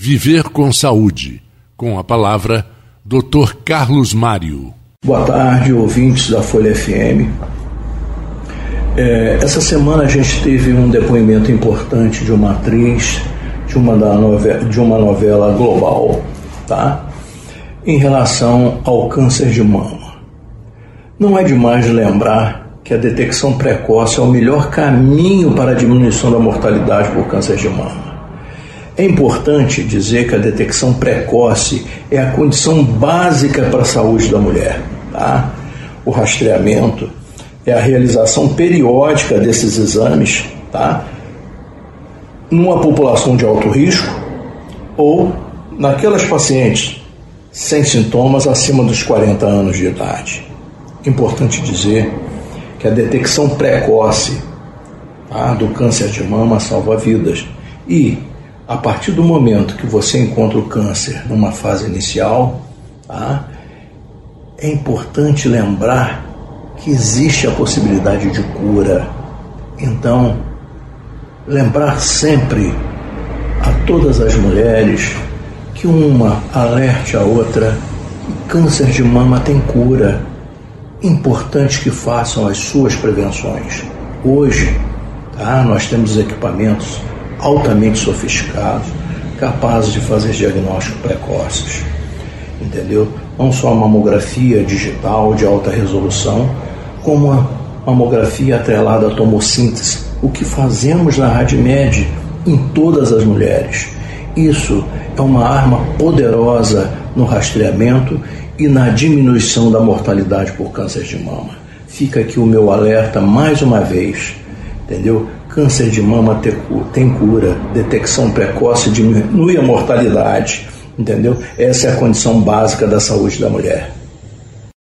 Viver com Saúde, com a palavra Dr. Carlos Mário. Boa tarde, ouvintes da Folha FM. É, essa semana a gente teve um depoimento importante de uma atriz de uma, da novela, de uma novela global, tá? Em relação ao câncer de mama. Não é demais lembrar que a detecção precoce é o melhor caminho para a diminuição da mortalidade por câncer de mama. É importante dizer que a detecção precoce é a condição básica para a saúde da mulher. Tá? O rastreamento é a realização periódica desses exames tá? numa população de alto risco ou naquelas pacientes sem sintomas acima dos 40 anos de idade. Importante dizer que a detecção precoce tá, do câncer de mama salva vidas e a partir do momento que você encontra o câncer numa fase inicial, tá? é importante lembrar que existe a possibilidade de cura. Então, lembrar sempre a todas as mulheres que uma alerte a outra que câncer de mama tem cura. Importante que façam as suas prevenções. Hoje, tá? nós temos equipamentos altamente sofisticados, capazes de fazer diagnósticos precoces. Entendeu? Não só a mamografia digital de alta resolução, como a mamografia atrelada à tomossíntese, o que fazemos na RadMed em todas as mulheres. Isso é uma arma poderosa no rastreamento e na diminuição da mortalidade por câncer de mama. Fica aqui o meu alerta mais uma vez, entendeu? Câncer de mama tem cura, detecção precoce diminui a mortalidade, entendeu? Essa é a condição básica da saúde da mulher.